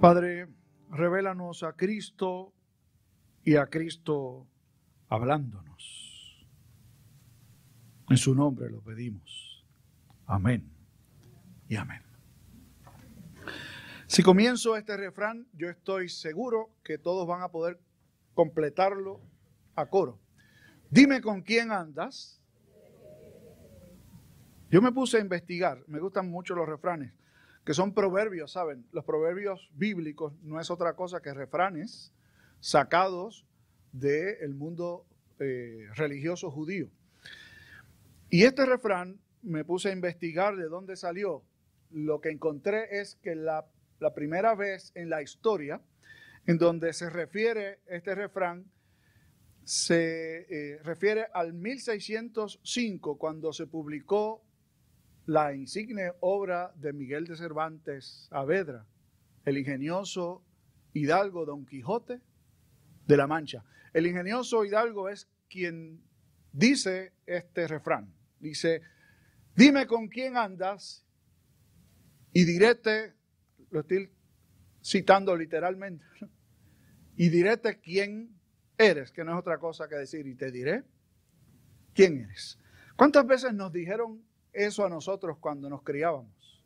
Padre, revélanos a Cristo y a Cristo hablándonos. En su nombre lo pedimos. Amén y amén. Si comienzo este refrán, yo estoy seguro que todos van a poder completarlo a coro. Dime con quién andas. Yo me puse a investigar, me gustan mucho los refranes que son proverbios, ¿saben? Los proverbios bíblicos no es otra cosa que refranes sacados del mundo eh, religioso judío. Y este refrán me puse a investigar de dónde salió. Lo que encontré es que la, primera vez en la historia en donde se refiere este refrán, se eh, refiere al 1605, cuando se publicó la insigne obra de Miguel de Cervantes Saavedra, el ingenioso hidalgo Don Quijote de la Mancha. El ingenioso hidalgo es quien dice este refrán. Dice, dime con quién andas y diréte, lo estoy citando literalmente, y diréte quién eres, que no es otra cosa que decir, y te diré quién eres. ¿Cuántas veces nos dijeron eso a nosotros cuando nos criábamos.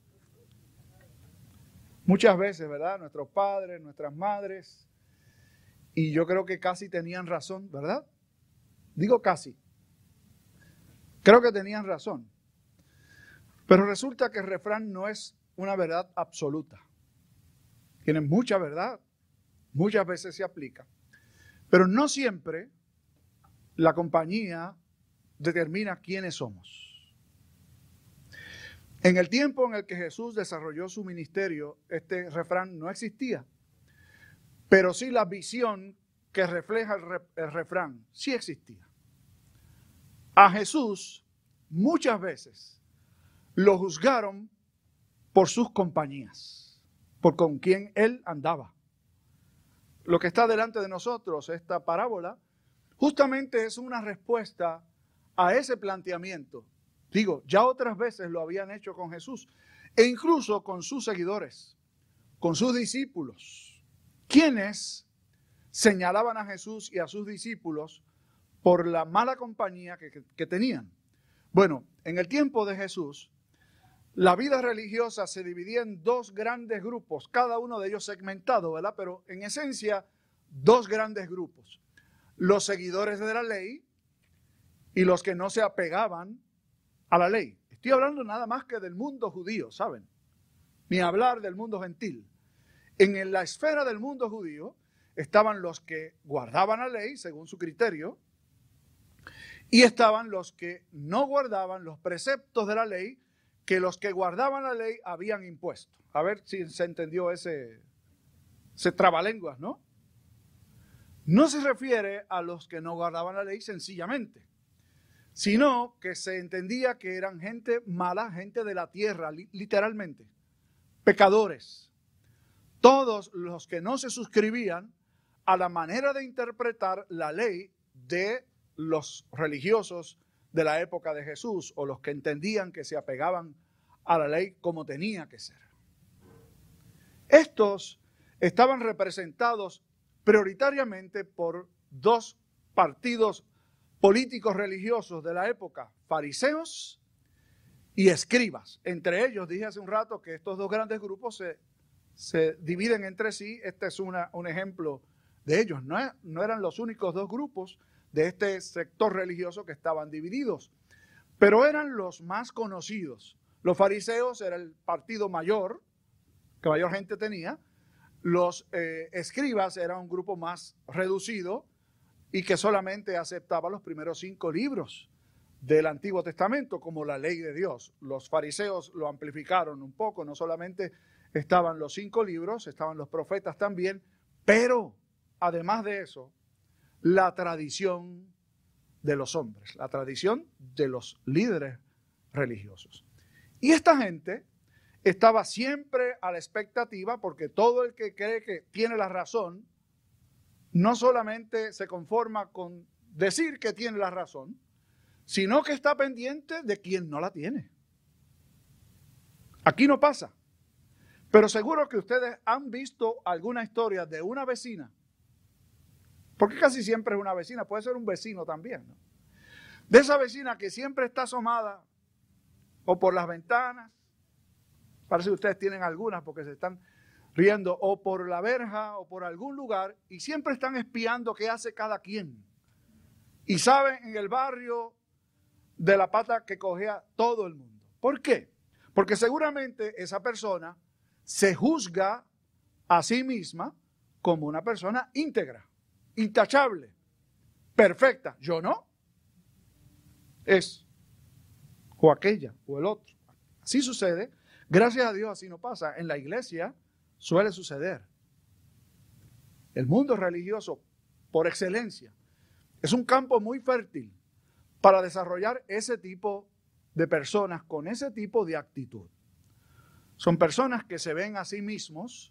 Muchas veces, ¿verdad? Nuestros padres, nuestras madres, y yo creo que casi tenían razón, ¿verdad? Digo casi. Creo que tenían razón. Pero resulta que el refrán no es una verdad absoluta. Tiene mucha verdad, muchas veces se aplica. Pero no siempre la compañía determina quiénes somos. En el tiempo en el que Jesús desarrolló su ministerio, este refrán no existía, pero sí la visión que refleja el, refrán sí existía. A Jesús muchas veces lo juzgaron por sus compañías, por con quien él andaba. Lo que está delante de nosotros, esta parábola, justamente es una respuesta a ese planteamiento Digo, ya otras veces lo habían hecho con Jesús e incluso con sus seguidores, con sus discípulos, quienes señalaban a Jesús y a sus discípulos por la mala compañía que, tenían. Bueno, en el tiempo de Jesús, la vida religiosa se dividía en dos grandes grupos, cada uno de ellos segmentado, ¿verdad? Pero en esencia, dos grandes grupos. Los seguidores de la ley y los que no se apegaban a la ley. Estoy hablando nada más que del mundo judío, ¿saben? Ni hablar del mundo gentil. En la esfera del mundo judío estaban los que guardaban la ley según su criterio y estaban los que no guardaban los preceptos de la ley que los que guardaban la ley habían impuesto. A ver si se entendió ese, ese trabalenguas, ¿no? No se refiere a los que no guardaban la ley sencillamente sino que se entendía que eran gente mala, gente de la tierra, literalmente, pecadores. Todos los que no se suscribían a la manera de interpretar la ley de los religiosos de la época de Jesús o los que entendían que se apegaban a la ley como tenía que ser. Estos estaban representados prioritariamente por dos partidos políticos religiosos de la época, fariseos y escribas. Entre ellos, dije hace un rato que estos dos grandes grupos se, dividen entre sí. Este es un ejemplo de ellos. No, no eran los únicos dos grupos de este sector religioso que estaban divididos, pero eran los más conocidos. Los fariseos era el partido mayor, que mayor gente tenía. Los eh, escribas era un grupo más reducido, y que solamente aceptaba los primeros cinco libros del Antiguo Testamento como la ley de Dios. Los fariseos lo amplificaron un poco, no solamente estaban los cinco libros, estaban los profetas también, pero además de eso, la tradición de los hombres, la tradición de los líderes religiosos. Y esta gente estaba siempre a la expectativa porque todo el que cree que tiene la razón no solamente se conforma con decir que tiene la razón, sino que está pendiente de quien no la tiene. Aquí no pasa. Pero seguro que ustedes han visto alguna historia de una vecina, porque casi siempre es una vecina, puede ser un vecino también, de esa vecina que siempre está asomada o por las ventanas, parece que ustedes tienen algunas porque se están riendo, o por la verja o por algún lugar, y siempre están espiando qué hace cada quien. Y saben en el barrio de la pata que cogea todo el mundo. ¿Por qué? Porque seguramente esa persona se juzga a sí misma como una persona íntegra, intachable, perfecta. Yo no. Es o aquella o el otro. Así sucede. Gracias a Dios así no pasa. En la iglesia suele suceder. El mundo religioso, por excelencia, es un campo muy fértil para desarrollar ese tipo de personas con ese tipo de actitud. Son personas que se ven a sí mismos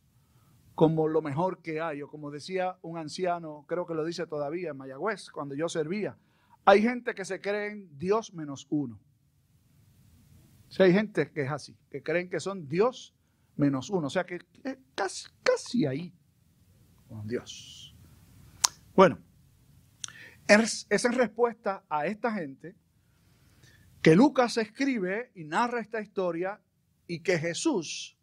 como lo mejor que hay, o como decía un anciano, creo que lo dice todavía en Mayagüez, cuando yo servía, hay gente que se cree en Dios menos uno. Si hay gente que es así, que creen que son Dios menos uno, o sea que casi, casi ahí con Dios. Bueno, es en respuesta a esta gente que Lucas escribe y narra esta historia y que Jesús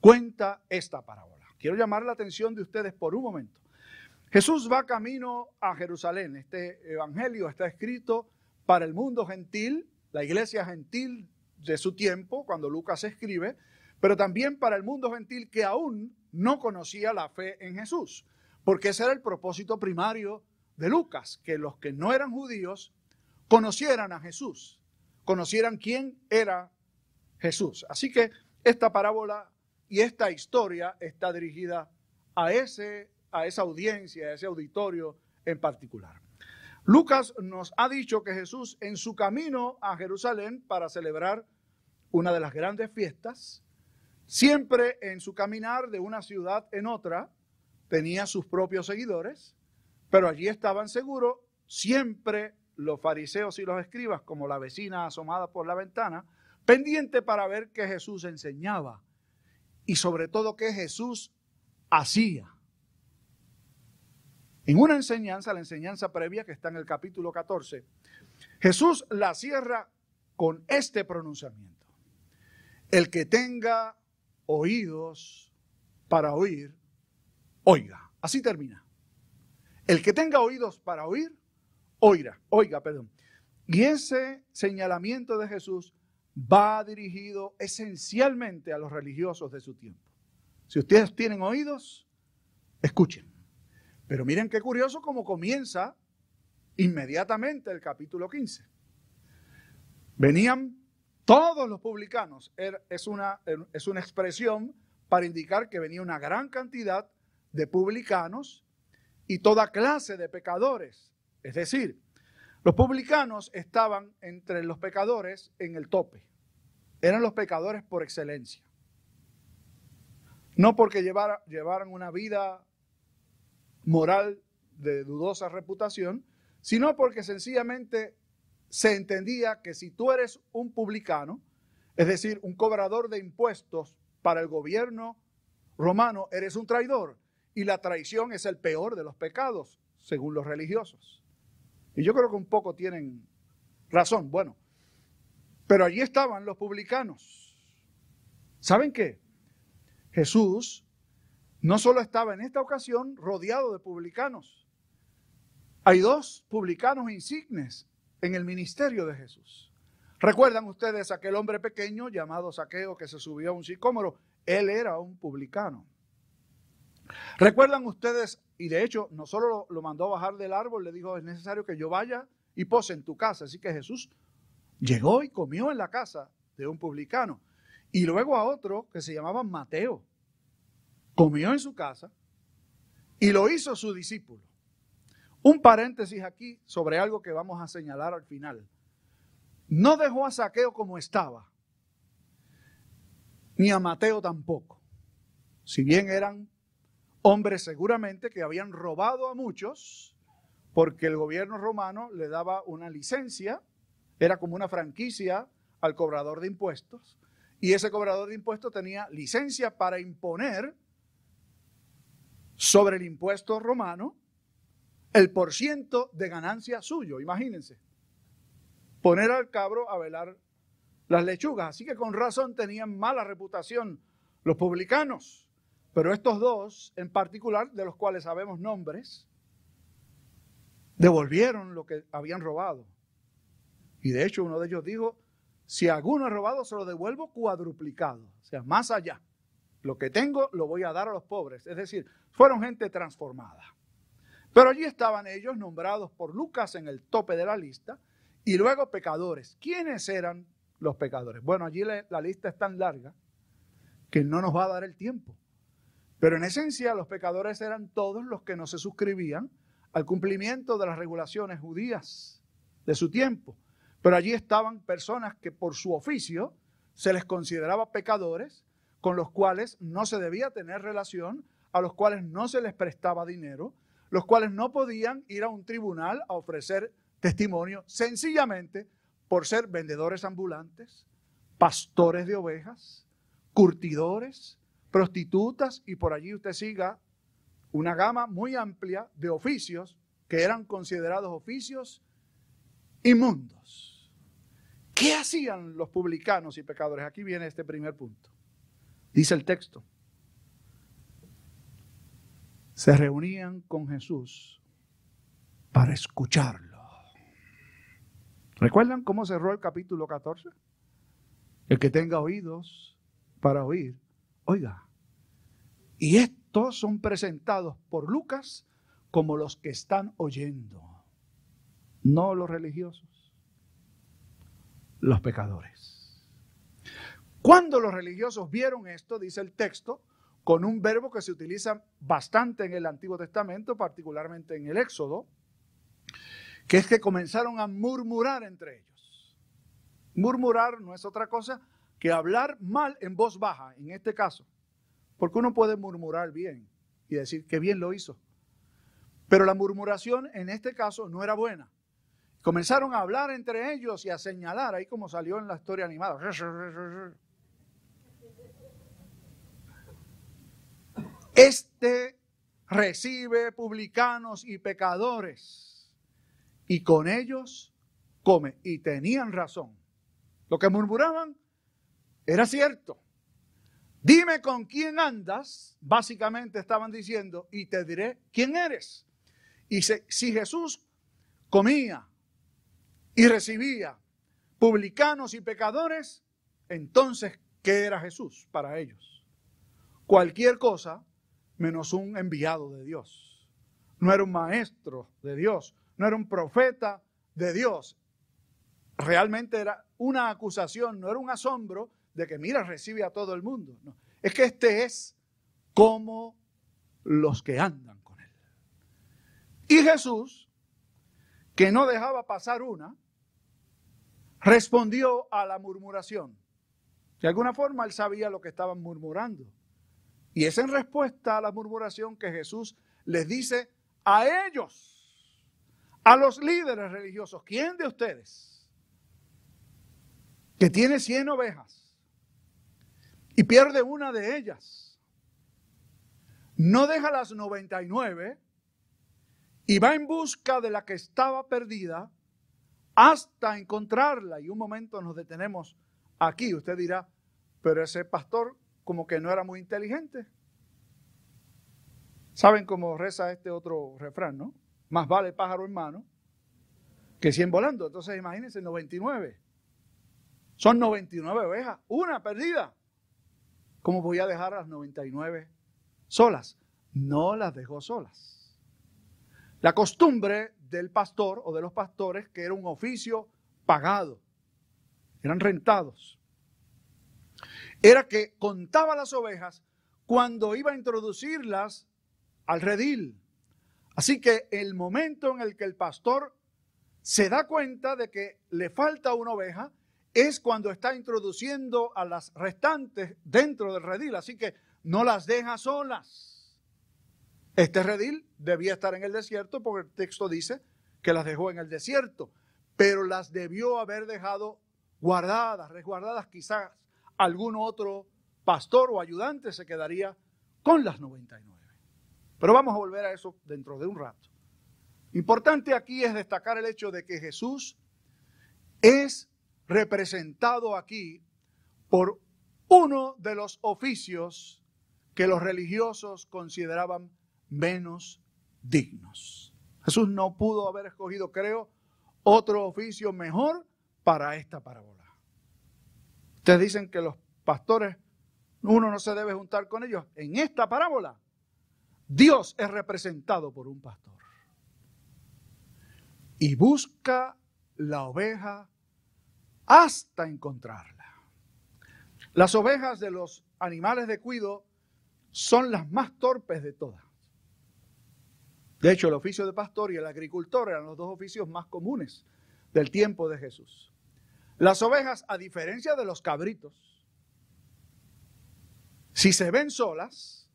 cuenta esta parábola. Quiero llamar la atención de ustedes por un momento. Jesús va camino a Jerusalén. Este evangelio está escrito para el mundo gentil, la iglesia gentil de su tiempo, cuando Lucas escribe, pero también para el mundo gentil que aún no conocía la fe en Jesús, porque ese era el propósito primario de Lucas, que los que no eran judíos conocieran a Jesús, conocieran quién era Jesús. Así que esta parábola y esta historia está dirigida a, ese, a esa audiencia, a ese auditorio en particular. Lucas nos ha dicho que Jesús en su camino a Jerusalén para celebrar una de las grandes fiestas, siempre en su caminar de una ciudad en otra, tenía sus propios seguidores, pero allí estaban seguros siempre los fariseos y los escribas, como la vecina asomada por la ventana, pendiente para ver qué Jesús enseñaba y sobre todo qué Jesús hacía. En una enseñanza, la enseñanza previa que está en el capítulo 14, Jesús la cierra con este pronunciamiento. El que tenga oídos para oír, oiga. Así termina. El que tenga oídos para oír, oiga, oiga, perdón. Y ese señalamiento de Jesús va dirigido esencialmente a los religiosos de su tiempo. Si ustedes tienen oídos, escuchen. Pero miren qué curioso cómo comienza inmediatamente el capítulo 15. Venían todos los publicanos. Es una, es una expresión para indicar que venía una gran cantidad de publicanos y toda clase de pecadores. Es decir, los publicanos estaban entre los pecadores en el tope. Eran los pecadores por excelencia. No porque llevaran una vida moral de dudosa reputación, sino porque sencillamente se entendía que si tú eres un publicano, es decir, un cobrador de impuestos para el gobierno romano, eres un traidor. Y la traición es el peor de los pecados, según los religiosos. Y yo creo que un poco tienen razón. Bueno, pero allí estaban los publicanos. ¿Saben qué? Jesús no solo estaba en esta ocasión rodeado de publicanos. Hay dos publicanos insignes en el ministerio de Jesús. ¿Recuerdan ustedes aquel hombre pequeño llamado Saqueo que se subió a un sicómoro? Él era un publicano. ¿Recuerdan ustedes y de hecho, no solo lo, mandó a bajar del árbol, le dijo, es necesario que yo vaya y pose en tu casa. Así que Jesús llegó y comió en la casa de un publicano. Y luego a otro que se llamaba Mateo. Comió en su casa y lo hizo su discípulo. Un paréntesis aquí sobre algo que vamos a señalar al final. No dejó a Saqueo como estaba, ni a Mateo tampoco. Si bien eran hombres seguramente que habían robado a muchos porque el gobierno romano le daba una licencia, era como una franquicia al cobrador de impuestos, y ese cobrador de impuestos tenía licencia para imponer sobre el impuesto romano el porciento de ganancia suyo, imagínense. Poner al cabro a velar las lechugas. Así que con razón tenían mala reputación los publicanos. Pero estos dos en particular, de los cuales sabemos nombres, devolvieron lo que habían robado. Y de hecho uno de ellos dijo, si alguno ha robado, se lo devuelvo cuadruplicado, o sea, más allá. Lo que tengo lo voy a dar a los pobres. Es decir, fueron gente transformada. Pero allí estaban ellos nombrados por Lucas en el tope de la lista y luego pecadores. ¿Quiénes eran los pecadores? Bueno, allí la, lista es tan larga que no nos va a dar el tiempo. Pero en esencia los pecadores eran todos los que no se suscribían al cumplimiento de las regulaciones judías de su tiempo. Pero allí estaban personas que por su oficio se les consideraba pecadores, con los cuales no se debía tener relación, a los cuales no se les prestaba dinero, los cuales no podían ir a un tribunal a ofrecer testimonio sencillamente por ser vendedores ambulantes, pastores de ovejas, curtidores, prostitutas y por allí usted siga una gama muy amplia de oficios que eran considerados oficios inmundos. ¿Qué hacían los publicanos y pecadores? Aquí viene este primer punto. Dice el texto. Se reunían con Jesús para escucharlo. ¿Recuerdan cómo cerró el capítulo 14? El que tenga oídos para oír, oiga. Y estos son presentados por Lucas como los que están oyendo, no los religiosos, los pecadores. Cuando los religiosos vieron esto, dice el texto, con un verbo que se utiliza bastante en el Antiguo Testamento, particularmente en el Éxodo, que es que comenzaron a murmurar entre ellos. Murmurar no es otra cosa que hablar mal en voz baja, en este caso, porque uno puede murmurar bien y decir que bien lo hizo. Pero la murmuración en este caso no era buena. Comenzaron a hablar entre ellos y a señalar, ahí como salió en la historia animada. Este recibe publicanos y pecadores y con ellos come. Y tenían razón. Lo que murmuraban era cierto. Dime con quién andas, básicamente estaban diciendo, y te diré quién eres. Y si Jesús comía y recibía publicanos y pecadores, entonces, ¿qué era Jesús para ellos? Cualquier cosa menos un enviado de Dios. No era un maestro de Dios, no era un profeta de Dios. Realmente era una acusación, no era un asombro de que, mira, recibe a todo el mundo. Es que este es como los que andan con él. Y Jesús, que no dejaba pasar una, respondió a la murmuración. De alguna forma él sabía lo que estaban murmurando. Y es en respuesta a la murmuración que Jesús les dice a ellos, a los líderes religiosos, ¿quién de ustedes que tiene 100 ovejas y pierde una de ellas, no deja las 99 y va en busca de la que estaba perdida hasta encontrarla? Y un momento nos detenemos aquí. Usted dirá, pero ese pastor como que no era muy inteligente. ¿Saben cómo reza este otro refrán, no? Más vale pájaro en mano que 100 volando. Entonces imagínense, 99. Son 99 ovejas, una perdida. ¿Cómo voy a dejar a las 99 solas? No las dejó solas. La costumbre del pastor o de los pastores, que era un oficio pagado, eran rentados era que contaba las ovejas cuando iba a introducirlas al redil. Así que el momento en el que el pastor se da cuenta de que le falta una oveja es cuando está introduciendo a las restantes dentro del redil. Así que no las deja solas. Este redil debía estar en el desierto porque el texto dice que las dejó en el desierto, pero las debió haber dejado guardadas, resguardadas quizás algún otro pastor o ayudante se quedaría con las 99. Pero vamos a volver a eso dentro de un rato. Importante aquí es destacar el hecho de que Jesús es representado aquí por uno de los oficios que los religiosos consideraban menos dignos. Jesús no pudo haber escogido, creo, otro oficio mejor para esta parábola. Ustedes dicen que los pastores, uno no se debe juntar con ellos. En esta parábola, Dios es representado por un pastor. Y busca la oveja hasta encontrarla. Las ovejas de los animales de cuido son las más torpes de todas. De hecho, el oficio de pastor y el agricultor eran los dos oficios más comunes del tiempo de Jesús. Las ovejas, a diferencia de los cabritos, si se ven solas,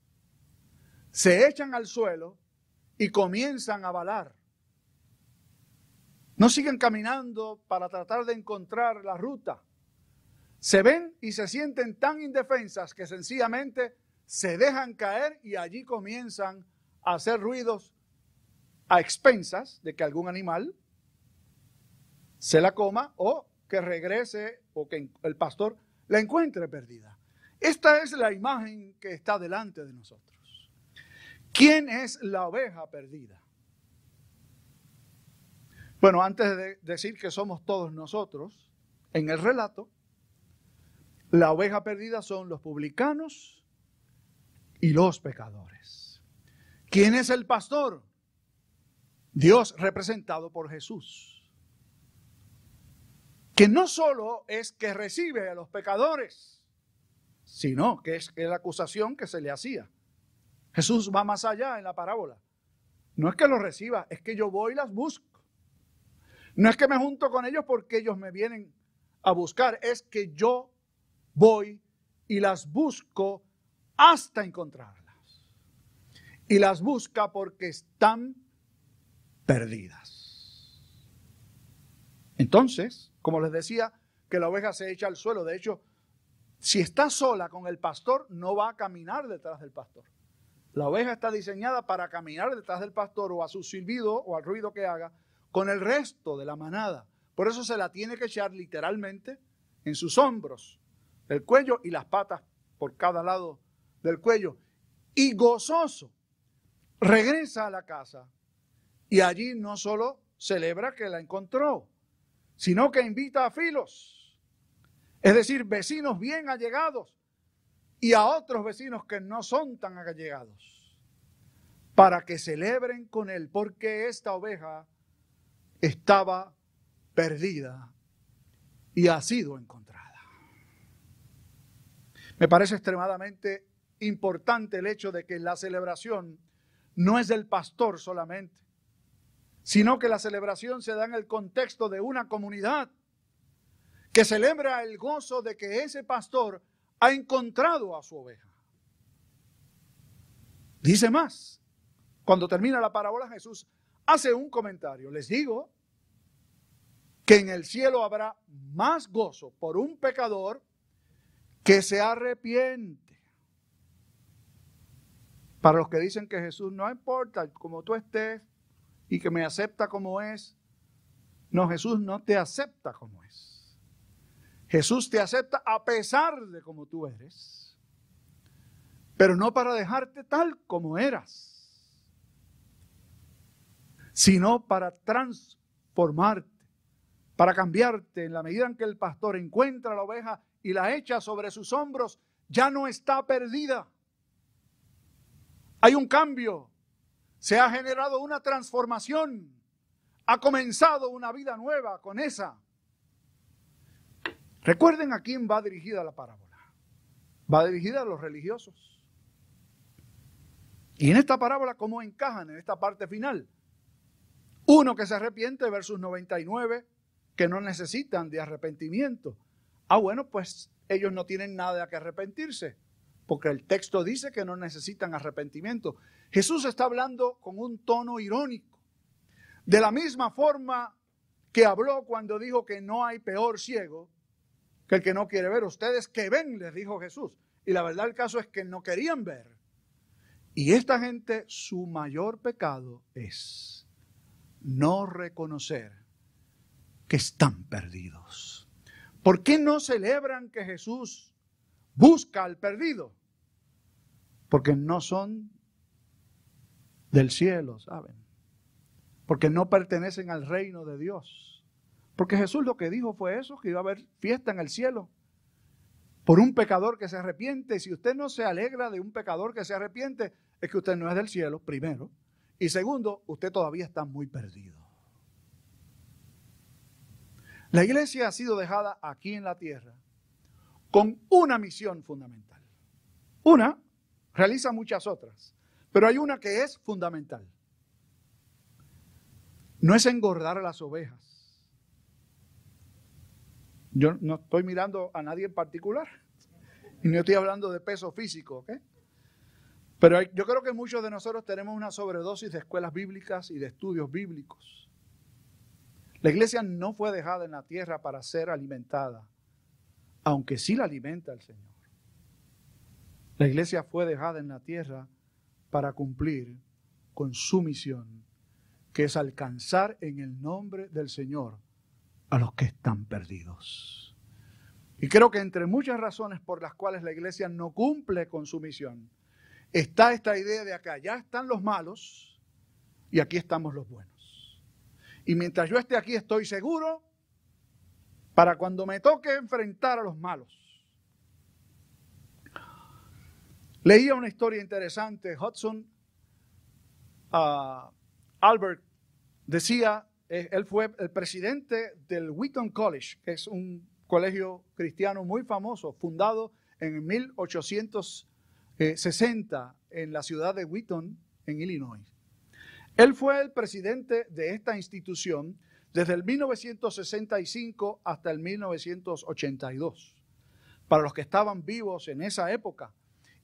se echan al suelo y comienzan a balar. No siguen caminando para tratar de encontrar la ruta. Se ven y se sienten tan indefensas que sencillamente se dejan caer y allí comienzan a hacer ruidos a expensas de que algún animal se la coma o que regrese o que el pastor la encuentre perdida. Esta es la imagen que está delante de nosotros. ¿Quién es la oveja perdida? Bueno, antes de decir que somos todos nosotros, en el relato, la oveja perdida son los publicanos y los pecadores. ¿Quién es el pastor? Dios representado por Jesús. Que no solo es que recibe a los pecadores, sino que es la acusación que se le hacía. Jesús va más allá en la parábola. No es que los reciba, es que yo voy y las busco. No es que me junto con ellos porque ellos me vienen a buscar, es que yo voy y las busco hasta encontrarlas. Y las busca porque están perdidas. Entonces, como les decía, que la oveja se echa al suelo. De hecho, si está sola con el pastor, no va a caminar detrás del pastor. La oveja está diseñada para caminar detrás del pastor o a su silbido o al ruido que haga con el resto de la manada. Por eso se la tiene que echar literalmente en sus hombros, el cuello y las patas por cada lado del cuello. Y gozoso regresa a la casa y allí no solo celebra que la encontró, sino que invita a filos, es decir, vecinos bien allegados y a otros vecinos que no son tan allegados, para que celebren con él, porque esta oveja estaba perdida y ha sido encontrada. Me parece extremadamente importante el hecho de que la celebración no es del pastor solamente, sino que la celebración se da en el contexto de una comunidad que celebra el gozo de que ese pastor ha encontrado a su oveja. Dice más, cuando termina la parábola Jesús hace un comentario, les digo que en el cielo habrá más gozo por un pecador que se arrepiente. Para los que dicen que Jesús no importa como tú estés, y que me acepta como es. No, Jesús no te acepta como es. Jesús te acepta a pesar de como tú eres, pero no para dejarte tal como eras, sino para transformarte, para cambiarte en la medida en que el pastor encuentra la oveja y la echa sobre sus hombros, ya no está perdida. Hay un cambio, se ha generado una transformación. Ha comenzado una vida nueva con esa. Recuerden a quién va dirigida la parábola. Va dirigida a los religiosos. Y en esta parábola, ¿cómo encajan en esta parte final? Uno que se arrepiente versus 99 que no necesitan de arrepentimiento. Ah, bueno, pues ellos no tienen nada que arrepentirse, porque el texto dice que no necesitan arrepentimiento. Jesús está hablando con un tono irónico. De la misma forma que habló cuando dijo que no hay peor ciego que el que no quiere ver. Ustedes que ven, les dijo Jesús. Y la verdad el caso es que no querían ver. Y esta gente, su mayor pecado es no reconocer que están perdidos. ¿Por qué no celebran que Jesús busca al perdido? Porque no son del cielo, ¿saben? Porque no pertenecen al reino de Dios. Porque Jesús lo que dijo fue eso, que iba a haber fiesta en el cielo por un pecador que se arrepiente. Si usted no se alegra de un pecador que se arrepiente, es que usted no es del cielo, primero. Y segundo, usted todavía está muy perdido. La iglesia ha sido dejada aquí en la tierra con una misión fundamental. Una realiza muchas otras, pero hay una que es fundamental. No es engordar a las ovejas. Yo no estoy mirando a nadie en particular. Y no estoy hablando de peso físico, ¿ok? Pero yo creo que muchos de nosotros tenemos una sobredosis de escuelas bíblicas y de estudios bíblicos. La iglesia no fue dejada en la tierra para ser alimentada, aunque sí la alimenta el Señor. La iglesia fue dejada en la tierra para cumplir con su misión, que es alcanzar en el nombre del Señor a los que están perdidos. Y creo que entre muchas razones por las cuales la iglesia no cumple con su misión, está esta idea de acá, ya están los malos y aquí estamos los buenos. Y mientras yo esté aquí estoy seguro para cuando me toque enfrentar a los malos. Leía una historia interesante, Hudson uh, Albert decía, eh, él fue el presidente del Wheaton College, que es un colegio cristiano muy famoso, fundado en 1800 60 eh, en la ciudad de Wheaton, en Illinois. Él fue el presidente de esta institución desde el 1965 hasta el 1982. Para los que estaban vivos en esa época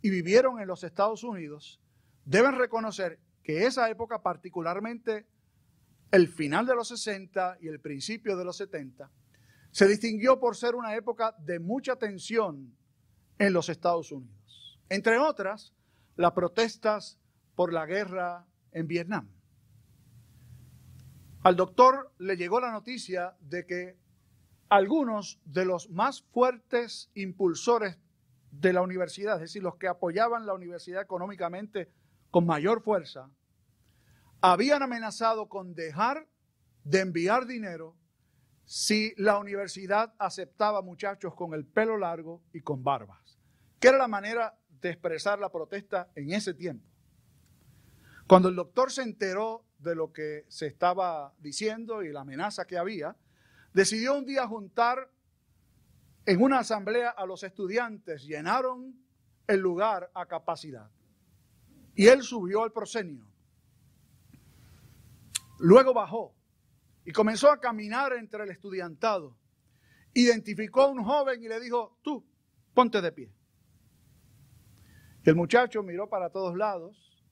y vivieron en los Estados Unidos, deben reconocer que esa época, particularmente el final de los 60 y el principio de los 70, se distinguió por ser una época de mucha tensión en los Estados Unidos. Entre otras, las protestas por la guerra en Vietnam. Al doctor le llegó la noticia de que algunos de los más fuertes impulsores de la universidad, es decir, los que apoyaban la universidad económicamente con mayor fuerza, habían amenazado con dejar de enviar dinero si la universidad aceptaba muchachos con el pelo largo y con barbas, que era la manera de expresar la protesta en ese tiempo. Cuando el doctor se enteró de lo que se estaba diciendo y la amenaza que había, decidió un día juntar en una asamblea a los estudiantes, llenaron el lugar a capacidad. Y él subió al proscenio. Luego bajó y comenzó a caminar entre el estudiantado. Identificó a un joven y le dijo, tú, ponte de pie. El muchacho miró para todos lados,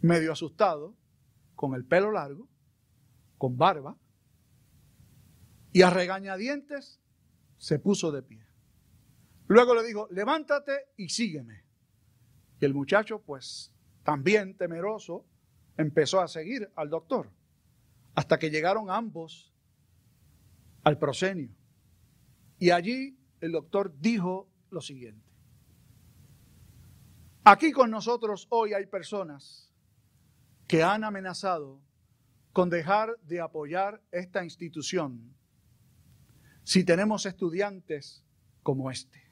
medio asustado, con el pelo largo, con barba, y a regañadientes se puso de pie. Luego le dijo, levántate y sígueme. Y el muchacho, pues también temeroso, empezó a seguir al doctor, hasta que llegaron ambos al proscenio. Y allí el doctor dijo lo siguiente. Aquí con nosotros hoy hay personas que han amenazado con dejar de apoyar esta institución si tenemos estudiantes como este.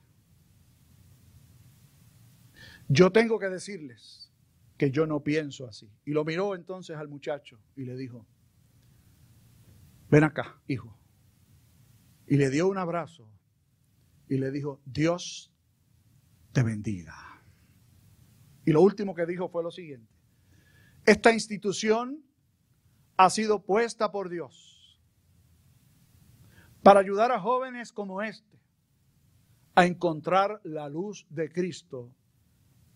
Yo tengo que decirles que yo no pienso así. Y lo miró entonces al muchacho y le dijo, ven acá, hijo. Y le dio un abrazo y le dijo, Dios te bendiga. Y lo último que dijo fue lo siguiente. Esta institución ha sido puesta por Dios para ayudar a jóvenes como este a encontrar la luz de Cristo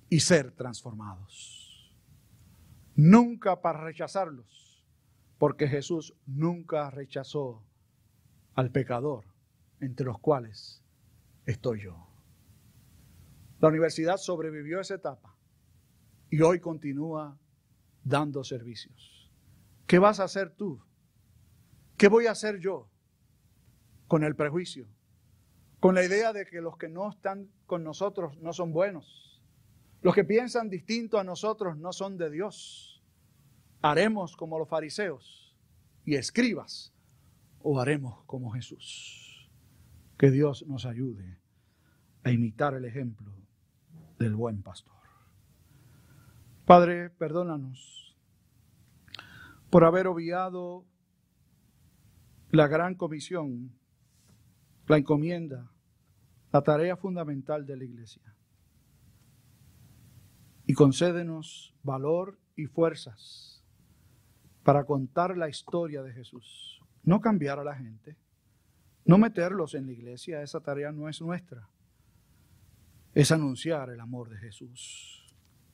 y ser transformados. Nunca para rechazarlos, porque Jesús nunca rechazó al pecador, entre los cuales estoy yo. La universidad sobrevivió a esa etapa y hoy continúa dando servicios. ¿Qué vas a hacer tú? ¿Qué voy a hacer yo con el prejuicio? Con la idea de que los que no están con nosotros no son buenos. Los que piensan distinto a nosotros no son de Dios. Haremos como los fariseos y escribas o haremos como Jesús. Que Dios nos ayude a imitar el ejemplo del buen pastor. Padre, perdónanos por haber obviado la gran comisión, la encomienda, la tarea fundamental de la iglesia. Y concédenos valor y fuerzas para contar la historia de Jesús. No cambiar a la gente, no meterlos en la iglesia, esa tarea no es nuestra. Es anunciar el amor de Jesús,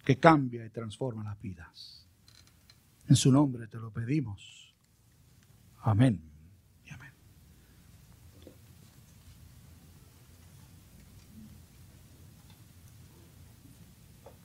que cambia y transforma las vidas. En su nombre te lo pedimos. Amén.